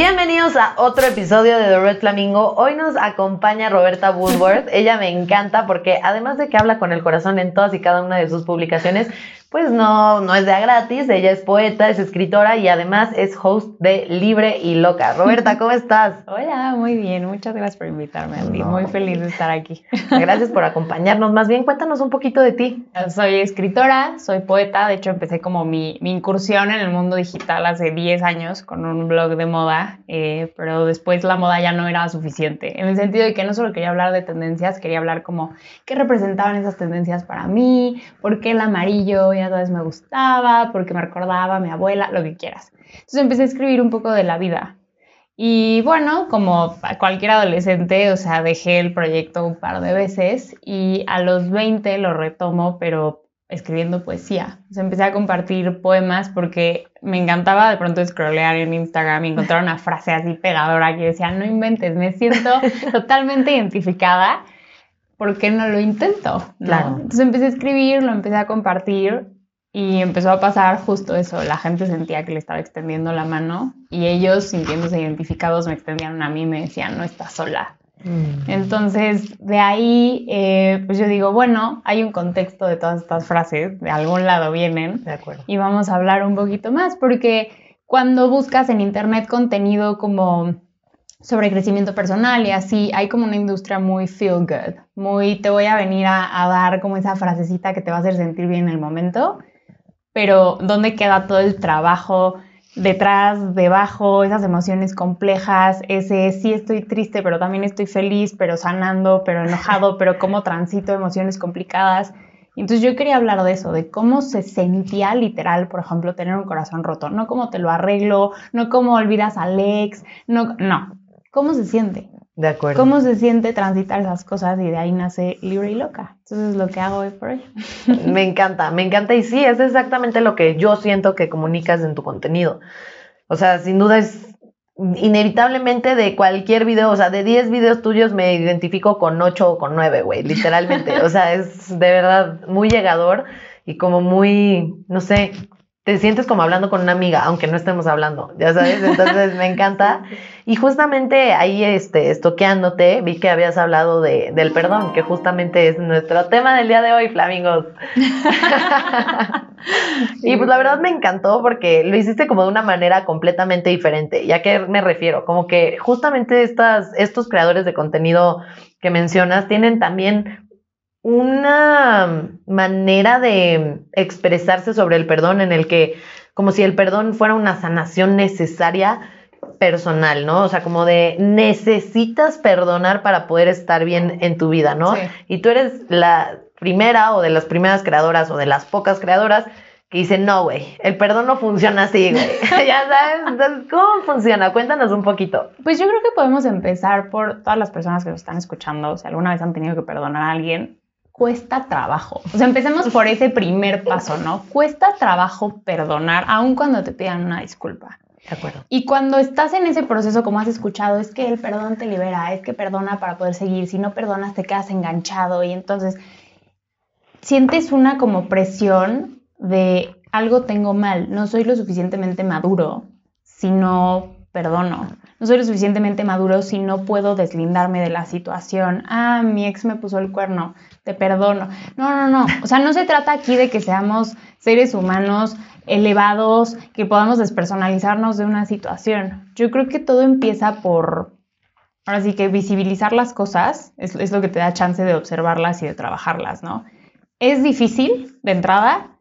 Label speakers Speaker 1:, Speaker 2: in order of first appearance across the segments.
Speaker 1: Bienvenidos a otro episodio de The Red Flamingo. Hoy nos acompaña Roberta Woodward. Ella me encanta porque además de que habla con el corazón en todas y cada una de sus publicaciones, pues no, no es de a gratis. Ella es poeta, es escritora y además es host de Libre y Loca. Roberta, ¿cómo estás?
Speaker 2: Hola, muy bien. Muchas gracias por invitarme, Andy. Muy feliz de estar aquí.
Speaker 1: Gracias por acompañarnos. Más bien, cuéntanos un poquito de ti.
Speaker 2: Soy escritora, soy poeta. De hecho, empecé como mi, mi incursión en el mundo digital hace 10 años con un blog de moda, eh, pero después la moda ya no era suficiente. En el sentido de que no solo quería hablar de tendencias, quería hablar como qué representaban esas tendencias para mí, por qué el amarillo a todas me gustaba, porque me recordaba a mi abuela, lo que quieras. Entonces empecé a escribir un poco de la vida. Y bueno, como cualquier adolescente, o sea, dejé el proyecto un par de veces y a los 20 lo retomo, pero escribiendo poesía. O sea, empecé a compartir poemas porque me encantaba de pronto scrollear en Instagram y encontrar una frase así pegadora que decía, no inventes, me siento totalmente identificada, ¿por qué no lo intento? Claro. Entonces empecé a escribir, lo empecé a compartir y empezó a pasar justo eso, la gente sentía que le estaba extendiendo la mano y ellos sintiéndose identificados me extendían a mí y me decían, no estás sola. Mm. Entonces, de ahí, eh, pues yo digo, bueno, hay un contexto de todas estas frases, de algún lado vienen.
Speaker 1: De acuerdo.
Speaker 2: Y vamos a hablar un poquito más, porque cuando buscas en Internet contenido como sobre crecimiento personal y así, hay como una industria muy feel good, muy te voy a venir a, a dar como esa frasecita que te va a hacer sentir bien en el momento pero ¿dónde queda todo el trabajo detrás, debajo, esas emociones complejas, ese sí estoy triste, pero también estoy feliz, pero sanando, pero enojado, pero cómo transito emociones complicadas? Entonces yo quería hablar de eso, de cómo se sentía literal, por ejemplo, tener un corazón roto, no cómo te lo arreglo, no cómo olvidas a Alex, no, no, cómo se siente.
Speaker 1: De acuerdo.
Speaker 2: ¿Cómo se siente transitar esas cosas y de ahí nace libre y loca? Entonces es lo que hago hoy por hoy.
Speaker 1: Me encanta, me encanta y sí, es exactamente lo que yo siento que comunicas en tu contenido. O sea, sin duda es inevitablemente de cualquier video, o sea, de 10 videos tuyos me identifico con 8 o con 9, güey, literalmente. O sea, es de verdad muy llegador y como muy, no sé, te sientes como hablando con una amiga, aunque no estemos hablando, ya sabes, entonces me encanta. Y justamente ahí, este, estoqueándote, vi que habías hablado de, del perdón, que justamente es nuestro tema del día de hoy, flamingos. y pues la verdad me encantó porque lo hiciste como de una manera completamente diferente. ¿Ya que me refiero? Como que justamente estas, estos creadores de contenido que mencionas tienen también una manera de expresarse sobre el perdón en el que, como si el perdón fuera una sanación necesaria personal, ¿no? O sea, como de necesitas perdonar para poder estar bien en tu vida, ¿no? Y tú eres la primera o de las primeras creadoras o de las pocas creadoras que dicen, no, güey, el perdón no funciona así, güey. ya sabes, ¿cómo funciona? Cuéntanos un poquito.
Speaker 2: Pues yo creo que podemos empezar por todas las personas que nos están escuchando, si alguna vez han tenido que perdonar a alguien, cuesta trabajo. O sea, empecemos por ese primer paso, ¿no? Cuesta trabajo perdonar, aun cuando te pidan una disculpa.
Speaker 1: De acuerdo.
Speaker 2: Y cuando estás en ese proceso, como has escuchado, es que el perdón te libera, es que perdona para poder seguir. Si no perdonas, te quedas enganchado y entonces sientes una como presión de algo tengo mal, no soy lo suficientemente maduro si no perdono. No soy lo suficientemente maduro si no puedo deslindarme de la situación. Ah, mi ex me puso el cuerno te perdono. No, no, no. O sea, no se trata aquí de que seamos seres humanos elevados, que podamos despersonalizarnos de una situación. Yo creo que todo empieza por, ahora sí que visibilizar las cosas es, es lo que te da chance de observarlas y de trabajarlas, ¿no? Es difícil, de entrada,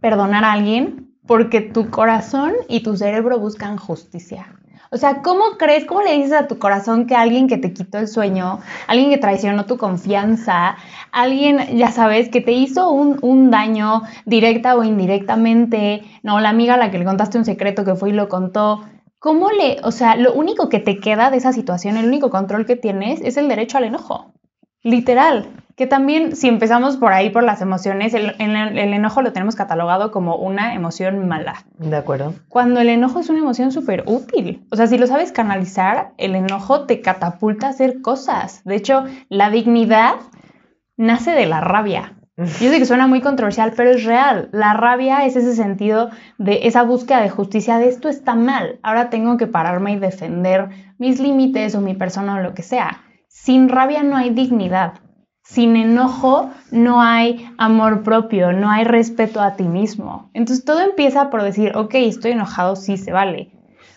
Speaker 2: perdonar a alguien porque tu corazón y tu cerebro buscan justicia. O sea, ¿cómo crees, cómo le dices a tu corazón que alguien que te quitó el sueño, alguien que traicionó tu confianza, alguien, ya sabes, que te hizo un, daño directa o indirectamente, no, la amiga a la que le contaste un secreto que fue y lo contó, ¿cómo le, o sea, lo único que te queda de esa situación, el único control que tienes es el derecho al enojo, literal que también si empezamos por ahí, por las emociones, el, enojo lo tenemos catalogado como una emoción mala.
Speaker 1: De acuerdo.
Speaker 2: Cuando el enojo es una emoción súper útil. O sea, si lo sabes canalizar, el enojo te catapulta a hacer cosas. De hecho, la dignidad nace de la rabia. Yo sé que suena muy controversial, pero es real. La rabia es ese sentido de esa búsqueda de justicia de esto está mal. Ahora tengo que pararme y defender mis límites o mi persona o lo que sea. Sin rabia no hay dignidad. Sin enojo no hay amor propio, no hay respeto a ti mismo. Entonces todo empieza por decir, ok, estoy enojado, sí se vale.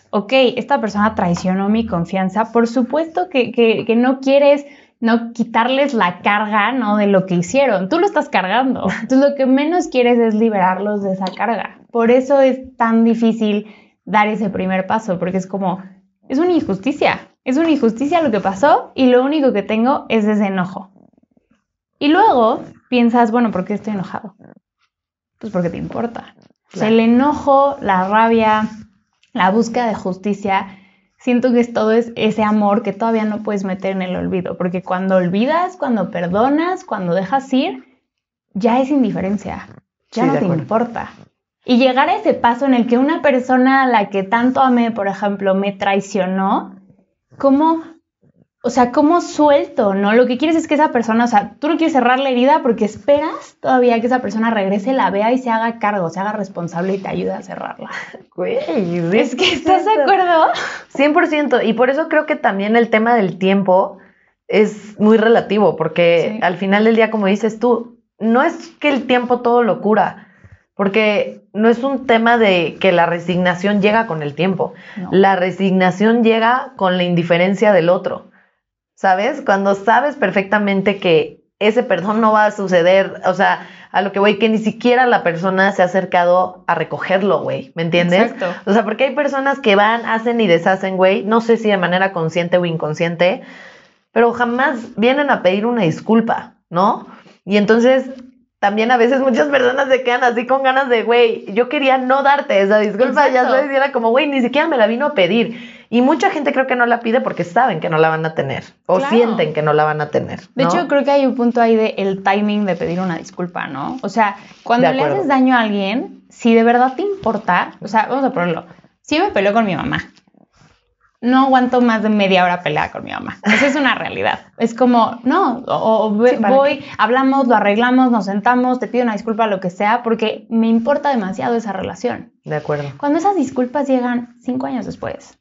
Speaker 2: Ok, esta persona traicionó mi confianza. Por supuesto que, que no quieres no quitarles la carga, ¿no? De lo que hicieron. Tú lo estás cargando. Entonces lo que menos quieres es liberarlos de esa carga. Por eso es tan difícil dar ese primer paso, porque es como, es una injusticia. Es una injusticia lo que pasó y lo único que tengo es ese enojo. Y luego piensas, bueno, ¿por qué estoy enojado? Pues porque te importa. el enojo, la rabia, la búsqueda de justicia siento que es todo es ese amor que todavía no puedes meter en el olvido, porque cuando olvidas, cuando perdonas, cuando dejas ir, ya es indiferencia, ya no te importa. Y llegar a ese paso en el que una persona a la que tanto amé, por ejemplo, me traicionó, ¿cómo o sea, ¿cómo suelto? ¿No? Lo que quieres es que esa persona, o sea, tú no quieres cerrar la herida porque esperas todavía que esa persona regrese, la vea y se haga cargo, se haga responsable y te ayude a cerrarla.
Speaker 1: Güey,
Speaker 2: es que estás de acuerdo.
Speaker 1: 100%. Y por eso creo que también el tema del tiempo es muy relativo, porque al final del día, como dices tú, no es que el tiempo todo lo cura. Porque no es un tema de que la resignación llega con el tiempo. La resignación llega con la indiferencia del otro. ¿Sabes? Cuando sabes perfectamente que ese perdón no va a suceder, o sea, a lo que voy, que ni siquiera la persona se ha acercado a recogerlo, güey, ¿me entiendes? Exacto. O sea, porque hay personas que van, hacen y deshacen, güey, no sé si de manera consciente o inconsciente, pero jamás vienen a pedir una disculpa, ¿no? Y entonces también a veces muchas personas se quedan así con ganas de, güey, yo quería no darte esa disculpa, ya sabes, y era como, güey, ni siquiera me la vino a pedir. Y mucha gente creo que no la pide porque saben que no la van a tener o sienten que no la van a tener.
Speaker 2: De hecho, creo que hay un punto ahí de el timing de pedir una disculpa, ¿no? O sea, cuando le haces daño a alguien, si de verdad te importa, o sea, vamos a ponerlo, si me peleo con mi mamá, no aguanto más de media hora peleada con mi mamá. Esa es una realidad. Es como, no, o, voy, hablamos, lo arreglamos, nos sentamos, te pido una disculpa, lo que sea, porque me importa demasiado esa relación.
Speaker 1: De acuerdo.
Speaker 2: Cuando esas disculpas llegan cinco años después,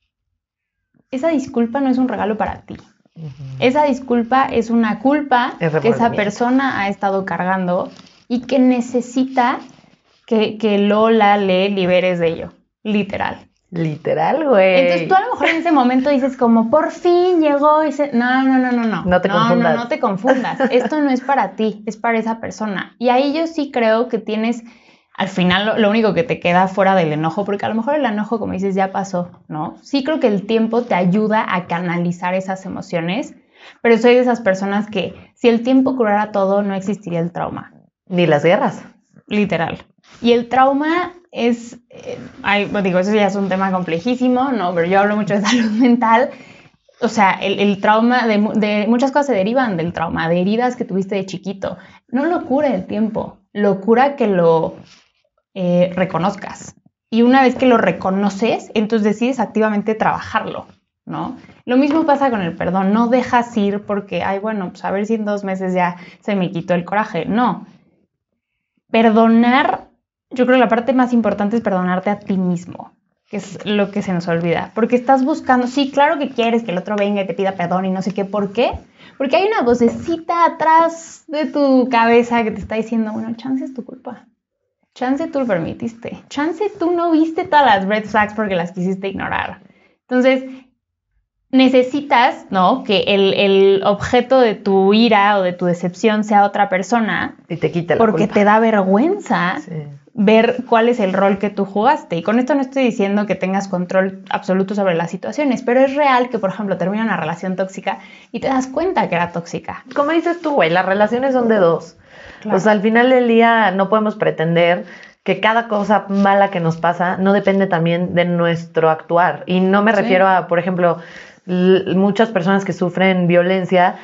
Speaker 2: esa disculpa no es un regalo para ti. Esa disculpa es una culpa que esa persona ha estado cargando y que necesita que, que Lola le liberes de ello, literal.
Speaker 1: Literal, güey.
Speaker 2: Entonces tú a lo mejor en ese momento dices como, por fin llegó y se... No, no, no, no, no.
Speaker 1: No te confundas.
Speaker 2: No, no te confundas. Esto no es para ti, es para esa persona. Y ahí yo sí creo que tienes al final lo, único que te queda fuera del enojo, porque a lo mejor el enojo, como dices, ya pasó, ¿no? Sí creo que el tiempo te ayuda a canalizar esas emociones, pero soy de esas personas que si el tiempo curara todo, no existiría el trauma.
Speaker 1: Ni las guerras.
Speaker 2: Literal. Y el trauma es, eh, digo, eso ya es un tema complejísimo, ¿no? Pero yo hablo mucho de salud mental. O sea, el, trauma, de, de, muchas cosas se derivan del trauma, de heridas que tuviste de chiquito. No lo cura el tiempo, lo cura que lo eh, reconozcas. Y una vez que lo reconoces, entonces decides activamente trabajarlo, ¿no? Lo mismo pasa con el perdón, no dejas ir porque, ay, bueno, pues a ver si en dos meses ya se me quitó el coraje. No. Perdonar, yo creo que la parte más importante es perdonarte a ti mismo, que es lo que se nos olvida. Porque estás buscando, sí, claro que quieres que el otro venga y te pida perdón y no sé qué, ¿por qué? Porque hay una vocecita atrás de tu cabeza que te está diciendo, bueno, chance es tu culpa. Chance tú lo permitiste. Chance tú no viste todas las red flags porque las quisiste ignorar. Entonces, necesitas, ¿no? Que el, objeto de tu ira o de tu decepción sea otra persona.
Speaker 1: Y te quita la
Speaker 2: Porque te da vergüenza ver cuál es el rol que tú jugaste. Y con esto no estoy diciendo que tengas control absoluto sobre las situaciones, pero es real que, por ejemplo, termina una relación tóxica y te das cuenta que era tóxica.
Speaker 1: Como dices tú, güey, las relaciones son de dos. O sea, al final del día no podemos pretender que cada cosa mala que nos pasa no depende también de nuestro actuar. Y no me refiero a, por ejemplo, muchas personas que sufren violencia,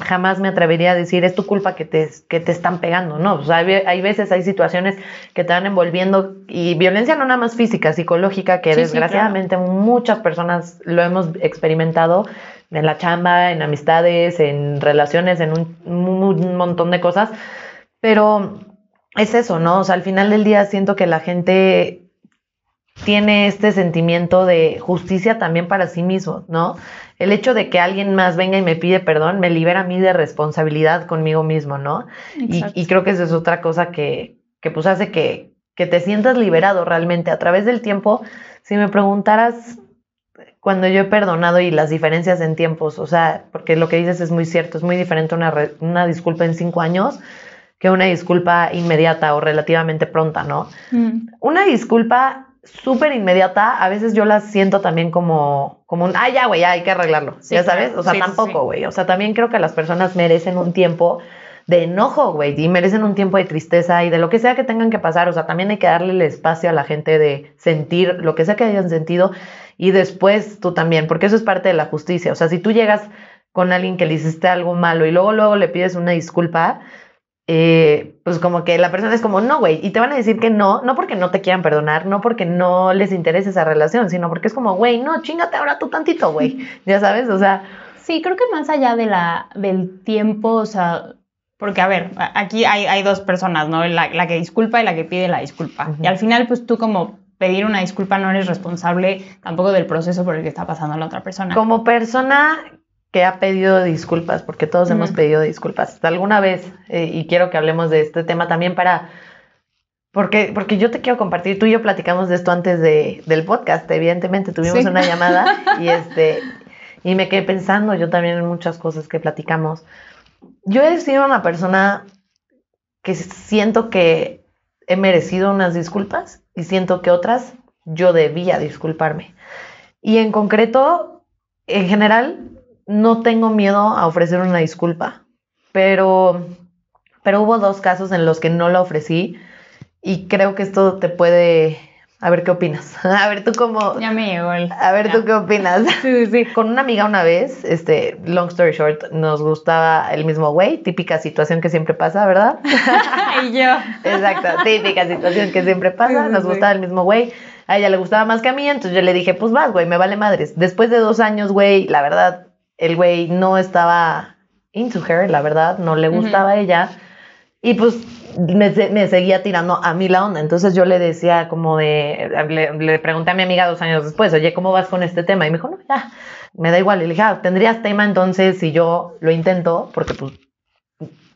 Speaker 1: jamás me atrevería a decir, es tu culpa que te, que te están pegando, ¿no? O sea, hay, veces, hay situaciones que te van envolviendo y violencia no nada más física, psicológica, que desgraciadamente muchas personas lo hemos experimentado en la chamba, en amistades, en relaciones, en un montón de cosas Pero es eso, ¿no? O sea, al final del día siento que la gente tiene este sentimiento de justicia también para sí mismo, ¿no? El hecho de que alguien más venga y me pide perdón me libera a mí de responsabilidad conmigo mismo, ¿no? Y, y, creo que eso es otra cosa que, que pues hace que, que te sientas liberado realmente a través del tiempo. Si me preguntaras cuando yo he perdonado y las diferencias en tiempos, o sea, porque lo que dices es muy cierto, es muy diferente una, una disculpa en cinco años que una disculpa inmediata o relativamente pronta, ¿no? Mm. Una disculpa súper inmediata, a veces yo la siento también como, como un, ah, ya, güey, ya hay que arreglarlo, ya sabes, o sea, tampoco, güey, o sea, también creo que las personas merecen un tiempo de enojo, güey, y merecen un tiempo de tristeza y de lo que sea que tengan que pasar, o sea, también hay que darle el espacio a la gente de sentir lo que sea que hayan sentido y después tú también, porque eso es parte de la justicia, o sea, si tú llegas con alguien que le hiciste algo malo y luego, luego le pides una disculpa, eh, pues como que la persona es como, no, güey, y te van a decir que no, no porque no te quieran perdonar, no porque no les interese esa relación, sino porque es como, güey, no, chingate ahora tú tantito, güey, ya sabes, o sea.
Speaker 2: Sí, creo que más allá de la, del tiempo, o sea, porque a ver, aquí hay, hay dos personas, ¿no? La, la, que disculpa y la que pide la disculpa. Y al final, pues tú como pedir una disculpa no eres responsable tampoco del proceso por el que está pasando la otra persona.
Speaker 1: Como persona que ha pedido disculpas, porque todos hemos pedido disculpas alguna vez, eh, y quiero que hablemos de este tema también para, porque, porque yo te quiero compartir, tú y yo platicamos de esto antes de, del podcast, evidentemente tuvimos una llamada y, este, y me quedé pensando yo también en muchas cosas que platicamos. Yo he sido una persona que siento que he merecido unas disculpas y siento que otras yo debía disculparme. Y en concreto, en general, no tengo miedo a ofrecer una disculpa, pero, pero hubo dos casos en los que no la ofrecí y creo que esto te puede... A ver qué opinas. A ver tú cómo...
Speaker 2: Ya me llegó el...
Speaker 1: A ver tú qué opinas. Sí, sí, Con una amiga una vez, este, long story short, nos gustaba el mismo güey, típica situación que siempre pasa, ¿verdad?
Speaker 2: y yo.
Speaker 1: Exacto, típica situación que siempre pasa, nos gustaba el mismo güey a ella le gustaba más que a mí, entonces yo le dije, pues vas, güey, me vale madres. Después de dos años, güey, la verdad, el güey no estaba into her, la verdad, no le gustaba a ella. Y pues me, seguía tirando a mí la onda. Entonces yo le decía como de, le, pregunté a mi amiga dos años después, oye, ¿cómo vas con este tema? Y me dijo, no, ya, me da igual. Y le dije, ah, ¿tendrías tema entonces si yo lo intento? Porque pues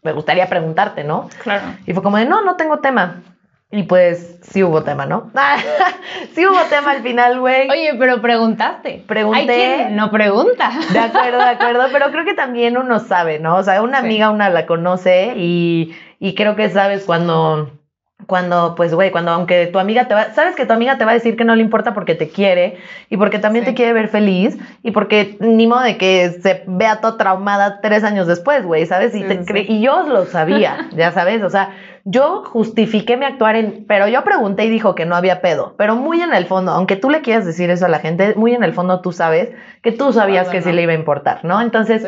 Speaker 1: me gustaría preguntarte, ¿no?
Speaker 2: Claro.
Speaker 1: Y fue como de, no, no tengo tema. Y pues sí hubo tema, ¿no? sí hubo tema al final, güey.
Speaker 2: Oye, pero preguntaste.
Speaker 1: Pregunté.
Speaker 2: no pregunta.
Speaker 1: De acuerdo, de acuerdo, pero creo que también uno sabe, ¿no? O sea, una amiga una la conoce y, y creo que sabes cuando cuando, pues, güey, cuando aunque tu amiga te va, sabes que tu amiga te va a decir que no le importa porque te quiere y porque también te quiere ver feliz y porque ni modo de que se vea toda traumada tres años después, güey, ¿sabes? Y, y yo lo sabía, ya sabes, o sea, yo justifiqué mi actuar en, pero yo pregunté y dijo que no había pedo, pero muy en el fondo, aunque tú le quieras decir eso a la gente, muy en el fondo tú sabes que tú sabías que sí le iba a importar, ¿no? Entonces...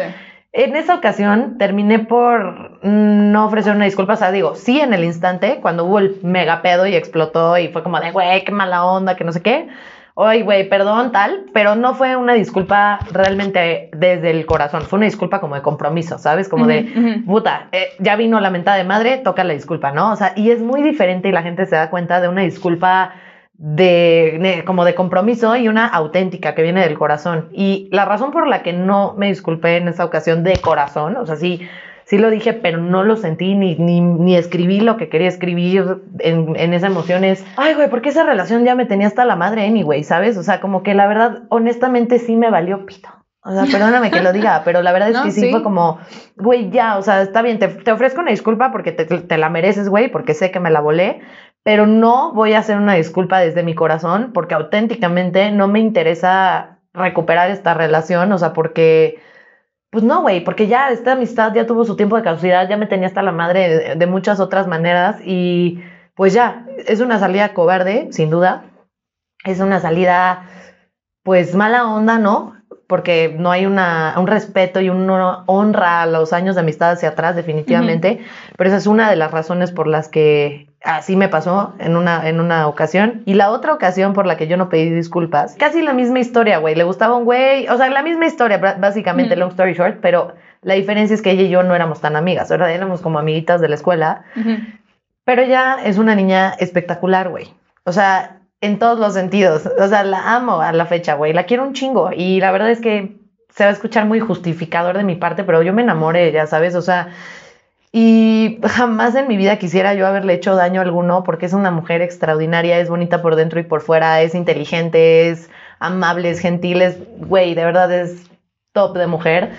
Speaker 1: En esa ocasión terminé por no ofrecer una disculpa, o sea, digo, sí en el instante, cuando hubo el mega pedo y explotó y fue como de, güey, qué mala onda, que no sé qué. Oye, güey, perdón, tal, pero no fue una disculpa realmente desde el corazón, fue una disculpa como de compromiso, ¿sabes? Como de, puta, eh, ya vino la mentada de madre, toca la disculpa, ¿no? O sea, y es muy diferente y la gente se da cuenta de una disculpa de, como de compromiso y una auténtica que viene del corazón. Y la razón por la que no me disculpé en esa ocasión de corazón, o sea, sí, sí lo dije, pero no lo sentí ni, ni, ni escribí lo que quería escribir en, en, esa emoción es, ay, güey, porque esa relación ya me tenía hasta la madre anyway, ¿sabes? O sea, como que la verdad, honestamente sí me valió pito. O sea, perdóname que lo diga, pero la verdad es que sí, fue como, güey, ya, o sea, está bien, te, te ofrezco una disculpa porque te, te la mereces, güey, porque sé que me la volé, pero no voy a hacer una disculpa desde mi corazón porque auténticamente no me interesa recuperar esta relación, o sea, porque, pues no, güey, porque ya esta amistad ya tuvo su tiempo de caducidad, ya me tenía hasta la madre de, muchas otras maneras y pues ya, es una salida cobarde, sin duda, es una salida pues mala onda, ¿no? Porque no hay una, un respeto y una honra a los años de amistad hacia atrás, definitivamente, pero esa es una de las razones por las que Así me pasó en una, en una ocasión. Y la otra ocasión por la que yo no pedí disculpas, casi la misma historia, güey. Le gustaba un güey, o sea, la misma historia, básicamente, long story short, pero La diferencia es que ella y yo no éramos tan amigas, ahora éramos como amiguitas de la escuela, pero ella es una niña espectacular, güey. O sea, en todos los sentidos. O sea, la amo a la fecha, güey. La quiero un chingo. Y la verdad es que se va a escuchar muy justificador de mi parte, pero yo me enamoré, ya sabes. O sea, y jamás en mi vida quisiera yo haberle hecho daño alguno porque es una mujer extraordinaria, es bonita por dentro y por fuera, es inteligente, es amable, es gentil, es, güey, de verdad es top de mujer.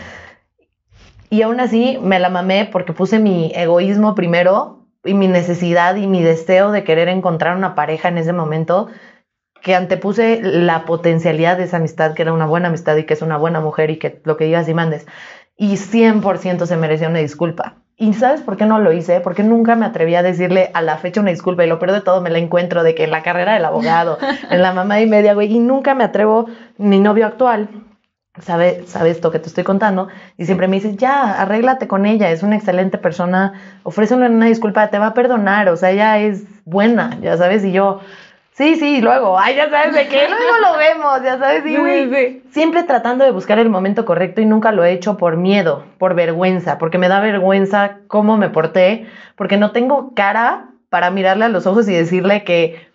Speaker 1: Y aún así me la mamé porque puse mi egoísmo primero y mi necesidad y mi deseo de querer encontrar una pareja en ese momento que antepuse la potencialidad de esa amistad, que era una buena amistad y que es una buena mujer y que lo que digas y mandes. Y 100% se merecía una disculpa ¿Y sabes por qué no lo hice? Porque nunca me atreví a decirle a la fecha una disculpa y lo peor de todo me la encuentro de que en la carrera del abogado, en la mamá y media, güey, y nunca me atrevo, mi novio actual, sabe, sabe esto que te estoy contando, y siempre me dices, ya, arréglate con ella, es una excelente persona, ofrécele una disculpa, te va a perdonar, o sea, ella es buena, ya sabes, y yo, Sí, sí, luego, ay, ya sabes de qué, luego lo vemos, ya sabes, y güey, siempre tratando de buscar el momento correcto y nunca lo he hecho por miedo, por vergüenza, porque me da vergüenza cómo me porté, porque no tengo cara para mirarle a los ojos y decirle que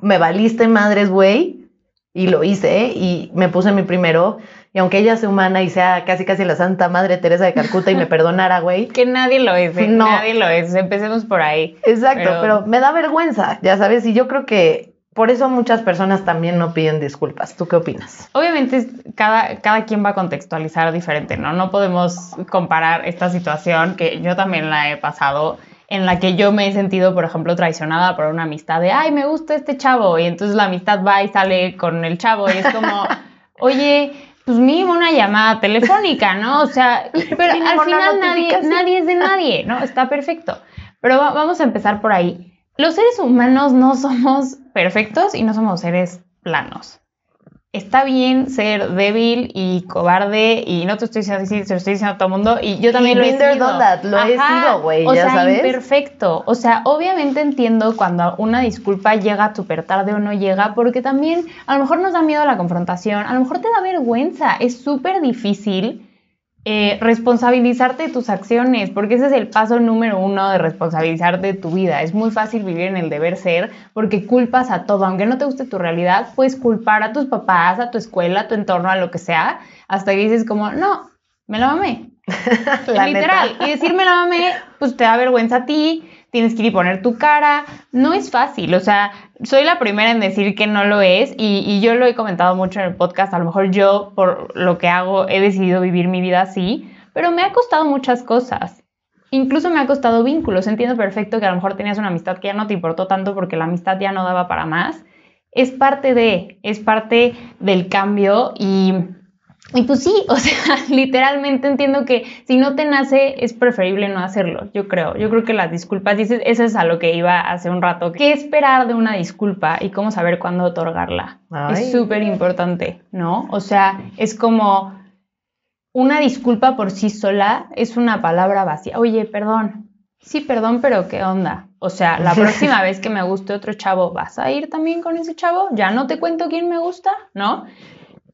Speaker 1: me valiste madres, güey, y lo hice, y me puse mi primero, y aunque ella sea humana y sea casi casi la Santa Madre Teresa de Calcuta y me perdonara, güey.
Speaker 2: Que nadie lo es, ¿eh? nadie lo es, empecemos por ahí.
Speaker 1: Exacto, pero me da vergüenza, ya sabes, y yo creo que por eso muchas personas también no piden disculpas. ¿Tú qué opinas?
Speaker 2: Obviamente cada, cada quien va a contextualizar diferente, ¿no? No podemos comparar esta situación, que yo también la he pasado, en la que yo me he sentido, por ejemplo, traicionada por una amistad de, ay, me gusta este chavo, y entonces la amistad va y sale con el chavo, y es como, oye, pues mínimo una llamada telefónica, ¿no? O sea, pero al final nadie, nadie es de nadie, ¿no? Está perfecto. Pero vamos a empezar por ahí los seres humanos no somos perfectos y no somos seres planos. Está bien ser débil y cobarde y no te estoy diciendo así, se lo estoy diciendo a todo el mundo y yo también lo he sido.
Speaker 1: lo he sido, güey,
Speaker 2: o
Speaker 1: ya
Speaker 2: sea,
Speaker 1: sabes.
Speaker 2: Imperfecto. O sea, obviamente entiendo cuando una disculpa llega súper tarde o no llega porque también a lo mejor nos da miedo la confrontación, a lo mejor te da vergüenza, es súper difícil eh, responsabilizarte de tus acciones, porque ese es el paso número uno de responsabilizarte de tu vida. Es muy fácil vivir en el deber ser porque culpas a todo, aunque no te guste tu realidad, puedes culpar a tus papás, a tu escuela, a tu entorno, a lo que sea, hasta que dices como, no, me la mamé. Literal. Y decir me la mamé, pues te da vergüenza a ti, tienes que ir y poner tu cara. No es fácil, o sea, soy la primera en decir que no lo es y, yo lo he comentado mucho en el podcast, a lo mejor yo por lo que hago he decidido vivir mi vida así, pero me ha costado muchas cosas. Incluso me ha costado vínculos. Entiendo perfecto que a lo mejor tenías una amistad que ya no te importó tanto porque la amistad ya no daba para más. Es parte de, es parte del cambio y y pues sí, o sea, literalmente entiendo que si no te nace es preferible no hacerlo, yo creo. Yo creo que las disculpas, dices, eso es a lo que iba hace un rato. ¿Qué esperar de una disculpa y cómo saber cuándo otorgarla? Es súper importante, ¿no? O sea, es como una disculpa por sí sola es una palabra vacía. Oye, perdón. Sí, perdón, pero ¿qué onda? O sea, la próxima vez que me guste otro chavo, ¿vas a ir también con ese chavo? Ya no te cuento quién me gusta, ¿no?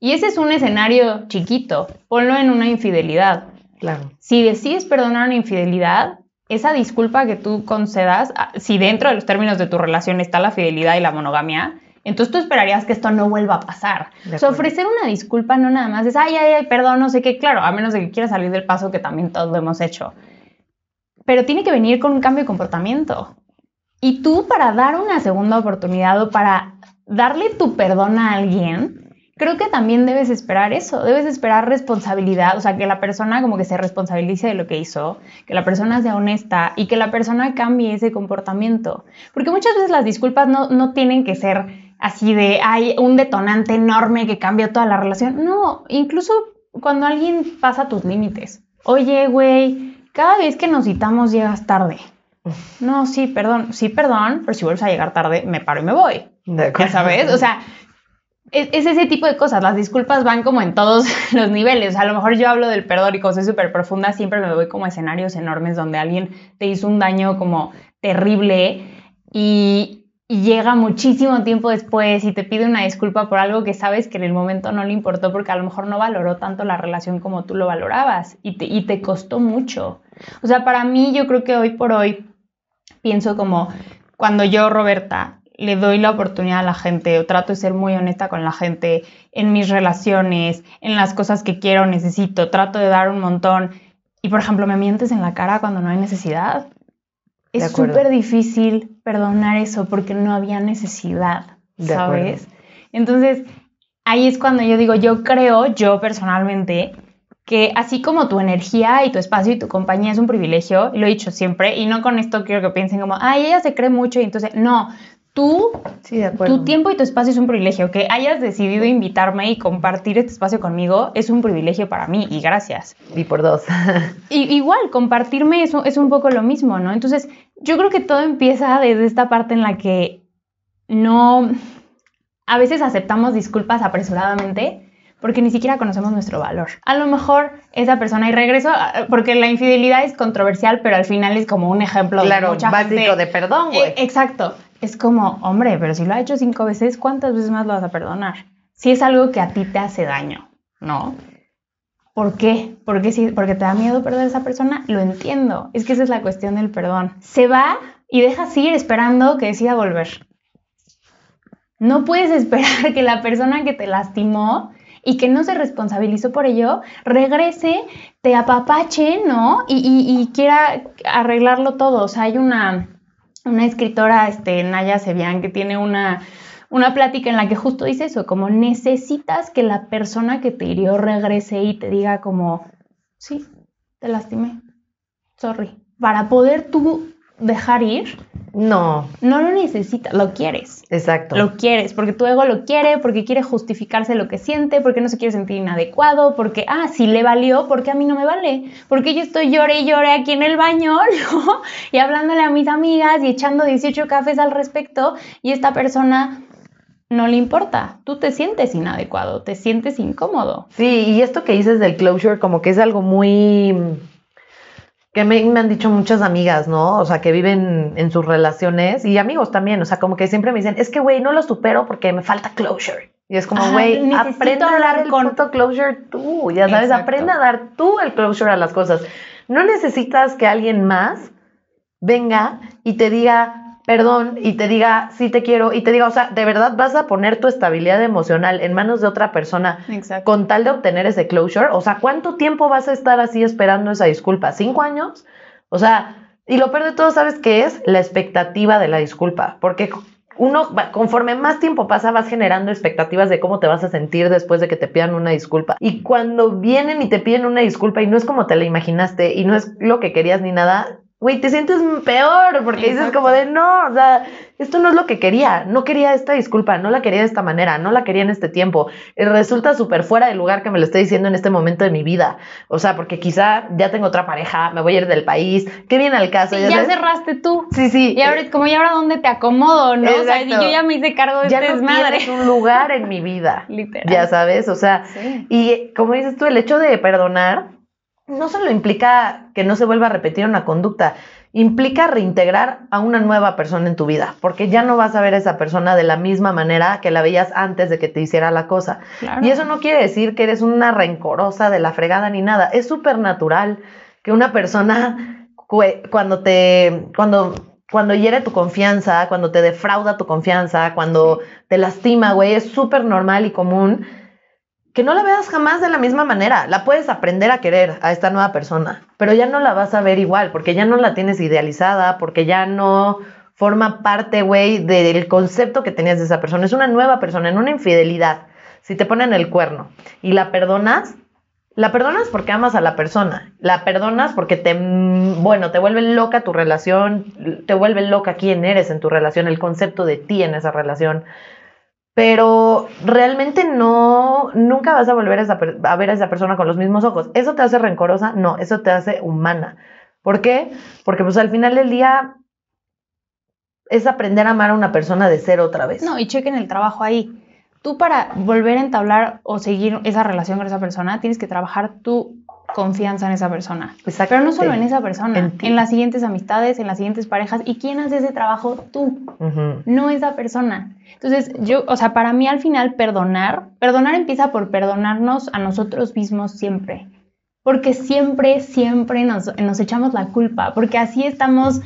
Speaker 2: Y ese es un escenario chiquito, ponlo en una infidelidad.
Speaker 1: Claro.
Speaker 2: Si decides perdonar una infidelidad, esa disculpa que tú concedas, ah, si dentro de los términos de tu relación está la fidelidad y la monogamia, entonces tú esperarías que esto no vuelva a pasar. O sea, ofrecer una disculpa no nada más es, ay, ay, ay, perdón, no sé qué, claro, a menos de que quieras salir del paso que también todos lo hemos hecho. Pero tiene que venir con un cambio de comportamiento. Y tú para dar una segunda oportunidad o para darle tu perdón a alguien, creo que también debes esperar eso, debes esperar responsabilidad, o sea, que la persona como que se responsabilice de lo que hizo, que la persona sea honesta y que la persona cambie ese comportamiento. Porque muchas veces las disculpas no, no tienen que ser así de, hay un detonante enorme que cambia toda la relación. No, incluso cuando alguien pasa tus límites. Oye, güey, cada vez que nos citamos llegas tarde. No, sí, perdón, sí, perdón, pero si vuelves a llegar tarde, me paro y me voy. Ya sabes, o sea, es, ese tipo de cosas. Las disculpas van como en todos los niveles. a lo mejor yo hablo del perdón y cosas súper profundas, siempre me voy como escenarios enormes donde alguien te hizo un daño como terrible y y llega muchísimo tiempo después y te pide una disculpa por algo que sabes que en el momento no le importó porque a lo mejor no valoró tanto la relación como tú lo valorabas y te, y te costó mucho. O sea, para mí yo creo que hoy por hoy pienso como cuando yo, Roberta, le doy la oportunidad a la gente o trato de ser muy honesta con la gente en mis relaciones, en las cosas que quiero, necesito, trato de dar un montón. Y por ejemplo me mientes en la cara cuando no hay necesidad. Es súper difícil perdonar eso porque no había necesidad, ¿sabes? Entonces, ahí es cuando yo digo, yo creo, yo personalmente, que así como tu energía y tu espacio y tu compañía es un privilegio, y lo he dicho siempre, y no con esto quiero que piensen como, ay, ella se cree mucho y entonces, no, tú, tu tiempo y tu espacio es un privilegio. Que hayas decidido invitarme y compartir este espacio conmigo es un privilegio para mí y gracias.
Speaker 1: Y por dos.
Speaker 2: y, igual, compartirme es, es un poco lo mismo, ¿no? Entonces, yo creo que todo empieza desde esta parte en la que no, a veces aceptamos disculpas apresuradamente porque ni siquiera conocemos nuestro valor. A lo mejor esa persona, y regreso, porque la infidelidad es controversial, pero al final es como un ejemplo
Speaker 1: claro, de mucha básico de perdón, güey.
Speaker 2: Eh, exacto es como, hombre, pero si lo ha hecho cinco veces, ¿cuántas veces más lo vas a perdonar? Si es algo que a ti te hace daño, ¿no? ¿Por qué? Porque, si, porque te da miedo perder a esa persona, lo entiendo. Es que esa es la cuestión del perdón. Se va y dejas ir esperando que decida volver. No puedes esperar que la persona que te lastimó y que no se responsabilizó por ello, regrese, te apapache, ¿no? Y, y, y quiera arreglarlo todo. O sea, hay una, una escritora, este, Naya Sebian, que tiene una, una plática en la que justo dice eso, como necesitas que la persona que te hirió regrese y te diga como, sí, te lastimé, sorry. Para poder tú dejar ir,
Speaker 1: no.
Speaker 2: No lo necesitas, lo quieres.
Speaker 1: Exacto.
Speaker 2: Lo quieres, porque tu ego lo quiere, porque quiere justificarse lo que siente, porque no se quiere sentir inadecuado, porque, ah, si le valió, porque a mí no me vale? Porque yo estoy llore y llore aquí en el baño, ¿no? Y hablándole a mis amigas y echando 18 cafés al respecto, y esta persona no le importa. Tú te sientes inadecuado, te sientes incómodo.
Speaker 1: Sí, y esto que dices del closure, como que es algo muy que me, han dicho muchas amigas, ¿no? O sea, que viven en sus relaciones y amigos también, o sea, como que siempre me dicen, es que, güey, no lo supero porque me falta closure. Y es como, güey, aprende a dar el con... closure tú, ya sabes, aprende a dar tú el closure a las cosas. No necesitas que alguien más venga y te diga, perdón y te diga, sí te quiero, y te diga, o sea, de verdad vas a poner tu estabilidad emocional en manos de otra persona con tal de obtener ese closure. O sea, ¿cuánto tiempo vas a estar así esperando esa disculpa? ¿Cinco años? O sea, y lo peor de todo, ¿sabes qué es? La expectativa de la disculpa. Porque uno, conforme más tiempo pasa, vas generando expectativas de cómo te vas a sentir después de que te pidan una disculpa. Y cuando vienen y te piden una disculpa y no es como te la imaginaste y no es lo que querías ni nada, güey, te sientes peor porque dices como de, no, o sea, esto no es lo que quería, no quería esta disculpa, no la quería de esta manera, no la quería en este tiempo. Resulta súper fuera del lugar que me lo esté diciendo en este momento de mi vida. O sea, porque quizá ya tengo otra pareja, me voy a ir del país, qué viene al caso.
Speaker 2: ya, cerraste tú.
Speaker 1: Sí, sí.
Speaker 2: Y ahora como, ¿y ahora dónde te acomodo, no? O sea, yo ya me hice cargo de
Speaker 1: ya
Speaker 2: este
Speaker 1: no
Speaker 2: desmadre.
Speaker 1: un lugar en mi vida.
Speaker 2: Literal.
Speaker 1: Ya sabes, o sea, y como dices tú, el hecho de perdonar no solo implica que no se vuelva a repetir una conducta, implica reintegrar a una nueva persona en tu vida, porque ya no vas a ver a esa persona de la misma manera que la veías antes de que te hiciera la cosa. Y eso no quiere decir que eres una rencorosa de la fregada ni nada, es súper natural que una persona cuando te cuando cuando hiere tu confianza, cuando te defrauda tu confianza, cuando te lastima, güey, es súper normal y común que no la veas jamás de la misma manera. La puedes aprender a querer a esta nueva persona, pero ya no la vas a ver igual, porque ya no la tienes idealizada, porque ya no forma parte, güey, del concepto que tenías de esa persona. Es una nueva persona, en una infidelidad. Si te ponen el cuerno y la perdonas, la perdonas porque amas a la persona. La perdonas porque te, bueno, te vuelve loca tu relación, te vuelve loca quién eres en tu relación, el concepto de ti en esa relación pero realmente no, nunca vas a volver a, ver a esa persona con los mismos ojos. ¿Eso te hace rencorosa? No, eso te hace humana. ¿Por qué? Porque pues al final del día es aprender a amar a una persona de ser otra vez.
Speaker 2: No, y chequen el trabajo ahí. Tú para volver a entablar o seguir esa relación con esa persona tienes que trabajar tu confianza en esa persona. Pero no solo en esa persona, en, las siguientes amistades, en las siguientes parejas. ¿Y quién hace ese trabajo? Tú, no esa persona. Entonces, yo, o sea, para mí al final perdonar, perdonar empieza por perdonarnos a nosotros mismos siempre. Porque siempre, siempre nos, nos echamos la culpa, porque así estamos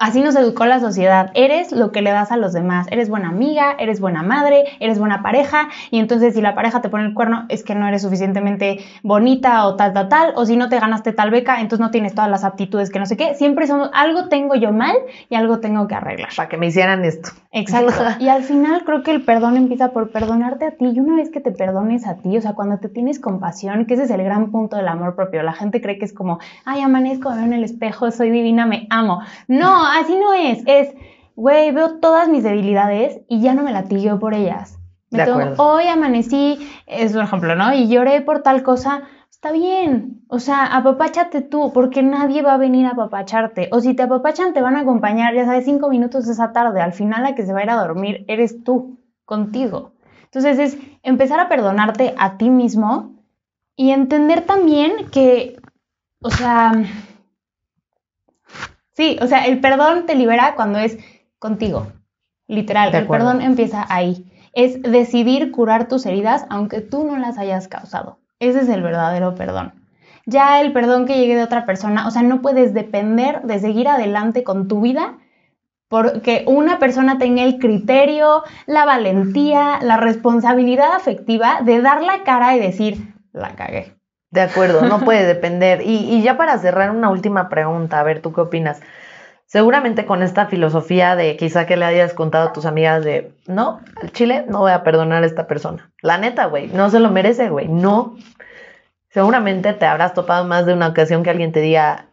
Speaker 2: así nos educó la sociedad. Eres lo que le das a los demás. Eres buena amiga, eres buena madre, eres buena pareja. Y entonces si la pareja te pone el cuerno es que no eres suficientemente bonita o tal, tal, tal. O si no te ganaste tal beca, entonces no tienes todas las aptitudes que no sé qué. Siempre somos, algo tengo yo mal y algo tengo que arreglar.
Speaker 1: Para que me hicieran esto.
Speaker 2: Exacto. y al final creo que el perdón empieza por perdonarte a ti. Y una vez que te perdones a ti, o sea, cuando te tienes compasión, que ese es el gran punto del amor propio. La gente cree que es como, ay, amanezco, veo en el espejo, soy divina, me amo. No, así no es. Es, güey, veo todas mis debilidades y ya no me latigueo por ellas. Me hoy amanecí, es un ejemplo, ¿no? Y lloré por tal cosa. Está bien. O sea, apapáchate tú, porque nadie va a venir a apapacharte. O si te apapachan, te van a acompañar, ya sabes, cinco minutos esa tarde. Al final, la que se va a ir a dormir eres tú, contigo. Entonces, es empezar a perdonarte a ti mismo y entender también que, o sea, Sí, o sea, el perdón te libera cuando es contigo. Literal, el perdón empieza ahí. Es decidir curar tus heridas aunque tú no las hayas causado. Ese es el verdadero perdón. Ya el perdón que llegue de otra persona, o sea, no puedes depender de seguir adelante con tu vida porque una persona tenga el criterio, la valentía, la responsabilidad afectiva de dar la cara y decir, la cagué.
Speaker 1: De acuerdo, no puede depender. Y, ya para cerrar una última pregunta, a ver, ¿tú qué opinas? Seguramente con esta filosofía de quizá que le hayas contado a tus amigas de, no, al chile no voy a perdonar a esta persona. La neta, güey, no se lo merece, güey, no. Seguramente te habrás topado más de una ocasión que alguien te diga,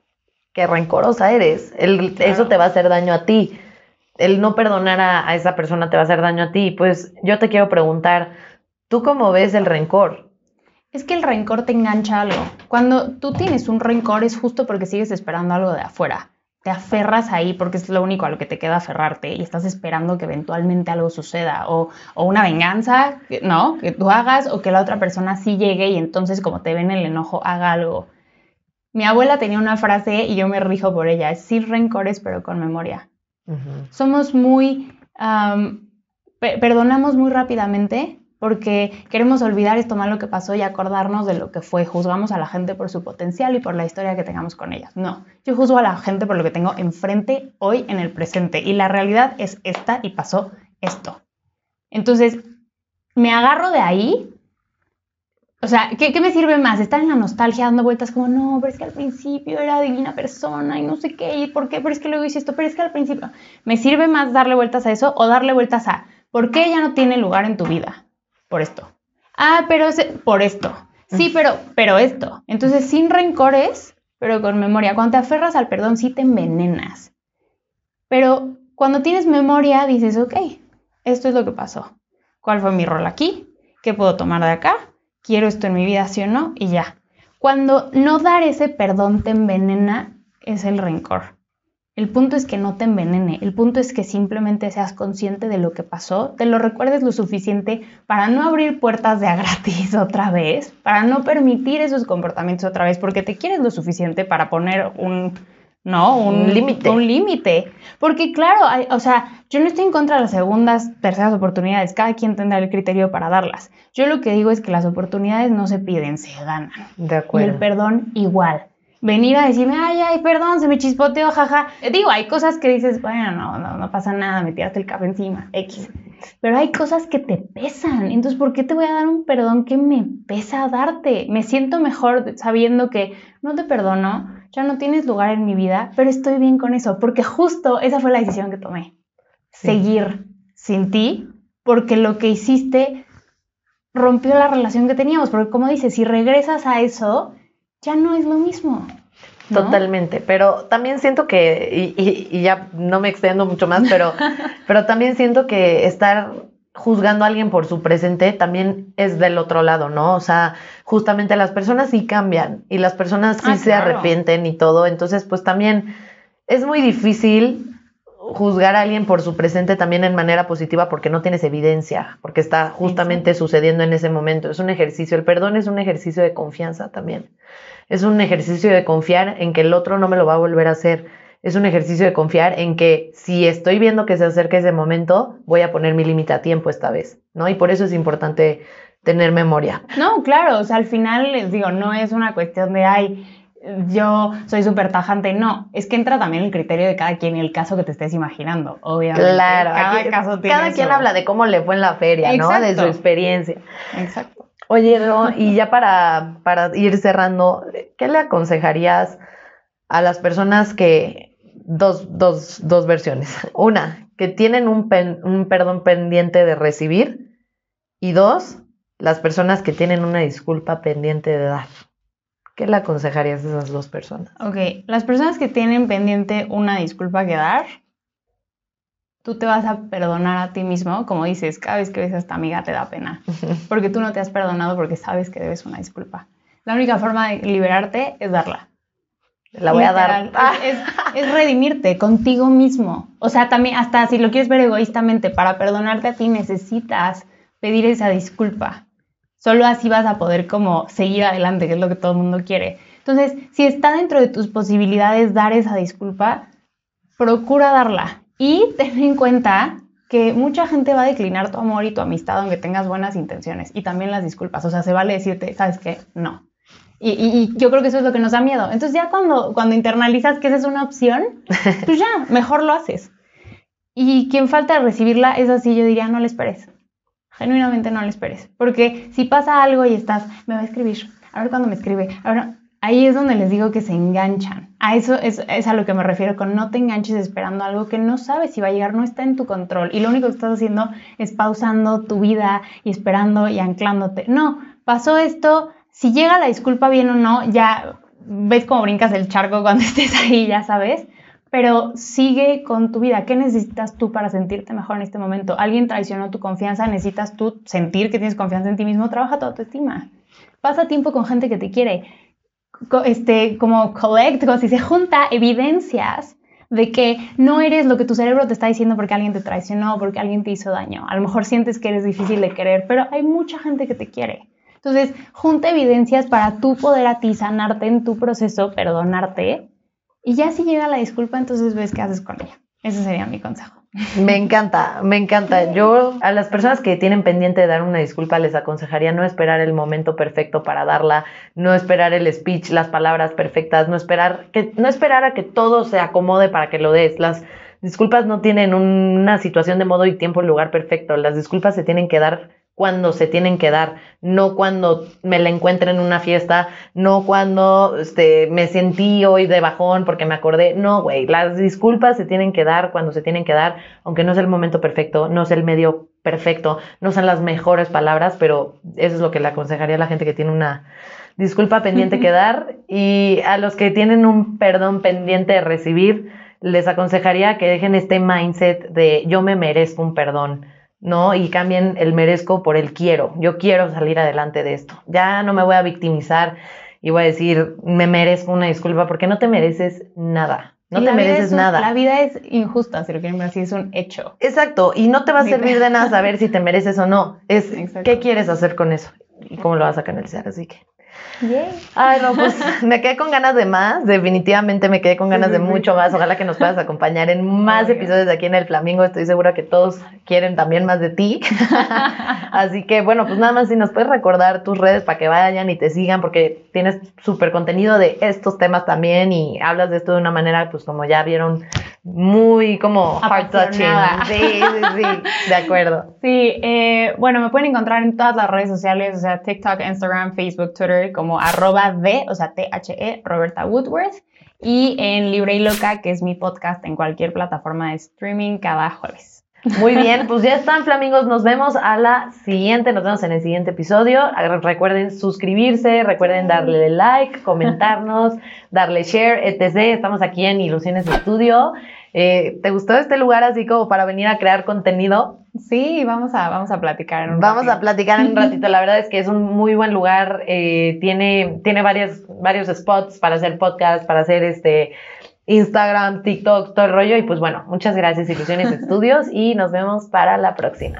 Speaker 1: qué rencorosa eres. El, Eso te va a hacer daño a ti. El no perdonar a, a esa persona te va a hacer daño a ti. Pues yo te quiero preguntar, ¿tú cómo ves el rencor?
Speaker 2: Es que el rencor te engancha algo. Cuando tú tienes un rencor es justo porque sigues esperando algo de afuera. Te aferras ahí porque es lo único a lo que te queda aferrarte y estás esperando que eventualmente algo suceda o, una venganza, ¿no? Que tú hagas o que la otra persona sí llegue y entonces como te ven el enojo haga algo. Mi abuela tenía una frase y yo me rijo por ella, es sin rencores pero con memoria. Somos muy, perdonamos muy rápidamente porque queremos olvidar esto malo que pasó y acordarnos de lo que fue. Juzgamos a la gente por su potencial y por la historia que tengamos con ella. No, yo juzgo a la gente por lo que tengo enfrente hoy en el presente y la realidad es esta y pasó esto. Entonces, me agarro de ahí. O sea, ¿qué, me sirve más? Estar en la nostalgia dando vueltas como, no, pero es que al principio era divina persona y no sé qué, y por qué, pero es que luego hice esto, pero es que al principio... ¿Me sirve más darle vueltas a eso o darle vueltas a, ¿por qué ella no tiene lugar en tu vida? Por esto. Ah, pero por esto. Sí, pero, pero esto. Entonces, sin rencores, pero con memoria. Cuando te aferras al perdón, sí te envenenas. Pero cuando tienes memoria, dices, ok, esto es lo que pasó. ¿Cuál fue mi rol aquí? ¿Qué puedo tomar de acá? ¿Quiero esto en mi vida, sí o no? Y ya. Cuando no dar ese perdón te envenena, es el rencor. El punto es que no te envenene, el punto es que simplemente seas consciente de lo que pasó, te lo recuerdes lo suficiente para no abrir puertas de a gratis otra vez, para no permitir esos comportamientos otra vez, porque te quieres lo suficiente para poner un, ¿no? Un límite. Un límite. Porque claro, o sea, yo no estoy en contra de las segundas, terceras oportunidades, cada quien tendrá el criterio para darlas. Yo lo que digo es que las oportunidades no se piden, se ganan.
Speaker 1: De acuerdo.
Speaker 2: Y el perdón igual venir a decirme, ay, ay, perdón, se me chispoteó, jaja. Digo, hay cosas que dices, bueno, no, no, no pasa nada, me tiraste el café encima, X. Pero hay cosas que te pesan. Entonces, ¿por qué te voy a dar un perdón que me pesa darte? Me siento mejor sabiendo que no te perdono, ya no tienes lugar en mi vida, pero estoy bien con eso, porque justo esa fue la decisión que tomé. Seguir sin ti, porque lo que hiciste rompió la relación que teníamos. Porque como dices, si regresas a eso, ya no es lo mismo.
Speaker 1: Totalmente, pero también siento que, y, ya no me extiendo mucho más, pero, pero también siento que estar juzgando a alguien por su presente también es del otro lado, ¿no? O sea, justamente las personas sí cambian y las personas sí ah, se arrepienten y todo, entonces pues también es muy difícil juzgar a alguien por su presente también en manera positiva porque no tienes evidencia, porque está justamente sucediendo en ese momento. Es un ejercicio, el perdón es un ejercicio de confianza también. Es un ejercicio de confiar en que el otro no me lo va a volver a hacer. Es un ejercicio de confiar en que si estoy viendo que se acerca ese momento, voy a poner mi límite a tiempo esta vez, ¿no? Y por eso es importante tener memoria.
Speaker 2: No, claro, o sea, al final les digo, no es una cuestión de, ay, yo soy súper tajante, no, es que entra también el criterio de cada quien y el caso que te estés imaginando, obviamente.
Speaker 1: Claro, cada, caso tiene cada quien habla de cómo le fue en la feria, ¿no? De su experiencia.
Speaker 2: Exacto.
Speaker 1: Oye, y ya para, para ir cerrando, ¿qué le aconsejarías a las personas que, dos, dos, dos versiones, una, que tienen un, un perdón pendiente de recibir y dos, las personas que tienen una disculpa pendiente de dar. ¿Qué le aconsejarías a esas dos personas?
Speaker 2: Ok, las personas que tienen pendiente una disculpa que dar, tú te vas a perdonar a ti mismo, como dices, cada vez que ves a esta amiga te da pena, porque tú no te has perdonado porque sabes que debes una disculpa. La única forma de liberarte es darla.
Speaker 1: La voy a dar.
Speaker 2: Es, es, redimirte contigo mismo. O sea, también, hasta si lo quieres ver egoístamente, para perdonarte a ti necesitas pedir esa disculpa. Solo así vas a poder como seguir adelante, que es lo que todo el mundo quiere. Entonces, si está dentro de tus posibilidades dar esa disculpa, procura darla. Y ten en cuenta que mucha gente va a declinar tu amor y tu amistad aunque tengas buenas intenciones y también las disculpas. O sea, se vale decirte, ¿sabes qué? No. Y, yo creo que eso es lo que nos da miedo. Entonces ya cuando, cuando internalizas que esa es una opción, pues ya, mejor lo haces. Y quien falta recibirla es así, yo diría, no le esperes genuinamente no le esperes. Porque si pasa algo y estás, me va a escribir, a ver cuándo me escribe, ahí es donde les digo que se enganchan. A eso es, es, a lo que me refiero con no te enganches esperando algo que no sabes si va a llegar, no está en tu control. Y lo único que estás haciendo es pausando tu vida y esperando y anclándote. No, pasó esto, si llega la disculpa bien o no, ya ves cómo brincas el charco cuando estés ahí, ya sabes pero sigue con tu vida. ¿Qué necesitas tú para sentirte mejor en este momento? Alguien traicionó tu confianza, necesitas tú sentir que tienes confianza en ti mismo, trabaja tu autoestima. Pasa tiempo con gente que te quiere. Este, como collect, como si se junta evidencias de que no eres lo que tu cerebro te está diciendo porque alguien te traicionó, porque alguien te hizo daño. A lo mejor sientes que eres difícil de querer, pero hay mucha gente que te quiere. Entonces, junta evidencias para tú poder a ti sanarte en tu proceso, perdonarte y ya si llega la disculpa, entonces ves qué haces con ella. Ese sería mi consejo.
Speaker 1: Me encanta, me encanta. Yo a las personas que tienen pendiente de dar una disculpa les aconsejaría no esperar el momento perfecto para darla, no esperar el speech, las palabras perfectas, no esperar que no esperar a que todo se acomode para que lo des. Las disculpas no tienen una situación de modo y tiempo y lugar perfecto. Las disculpas se tienen que dar cuando se tienen que dar, no cuando me la encuentre en una fiesta, no cuando este, me sentí hoy de bajón porque me acordé. No, güey, las disculpas se tienen que dar cuando se tienen que dar, aunque no es el momento perfecto, no es el medio perfecto, no son las mejores palabras, pero eso es lo que le aconsejaría a la gente que tiene una disculpa pendiente que dar. Y a los que tienen un perdón pendiente de recibir, les aconsejaría que dejen este mindset de yo me merezco un perdón ¿no? Y cambien el merezco por el quiero. Yo quiero salir adelante de esto. Ya no me voy a victimizar y voy a decir, me merezco una disculpa porque no te mereces nada. No te mereces nada.
Speaker 2: La vida es injusta, si lo quieren así, es un hecho.
Speaker 1: Exacto, y no te va a servir de nada saber si te mereces o no. Es qué quieres hacer con eso y cómo lo vas a canalizar. Así que Ay, no, pues me quedé con ganas de más, definitivamente me quedé con ganas de mucho más. Ojalá que nos puedas acompañar en más episodios de aquí en el Flamingo. Estoy segura que todos quieren también más de ti. Así que bueno, pues nada más si nos puedes recordar tus redes para que vayan y te sigan, porque tienes súper contenido de estos temas también y hablas de esto de una manera, pues como ya vieron, muy como heart touching. Sí, sí, sí, de acuerdo.
Speaker 2: Sí, eh, bueno, me pueden encontrar en todas las redes sociales, o sea, TikTok, Instagram, Facebook, Twitter, como arroba de, o sea, T-H-E, Roberta Woodworth. Y en Libre y Loca, que es mi podcast en cualquier plataforma de streaming cada jueves.
Speaker 1: Muy bien, pues ya están flamingos, nos vemos a la siguiente, nos vemos en el siguiente episodio. Recuerden suscribirse, recuerden darle like, comentarnos, darle share, etc. Estamos aquí en Ilusiones Estudio. Eh, ¿Te gustó este lugar así como para venir a crear contenido?
Speaker 2: Sí, vamos a, vamos a platicar en un
Speaker 1: Vamos a platicar en un ratito. La verdad es que es un muy buen lugar. Eh, tiene tiene varios, varios spots para hacer podcast, para hacer este Instagram, TikTok, todo el rollo. Y pues bueno, muchas gracias, Ilusiones Estudios, y nos vemos para la próxima.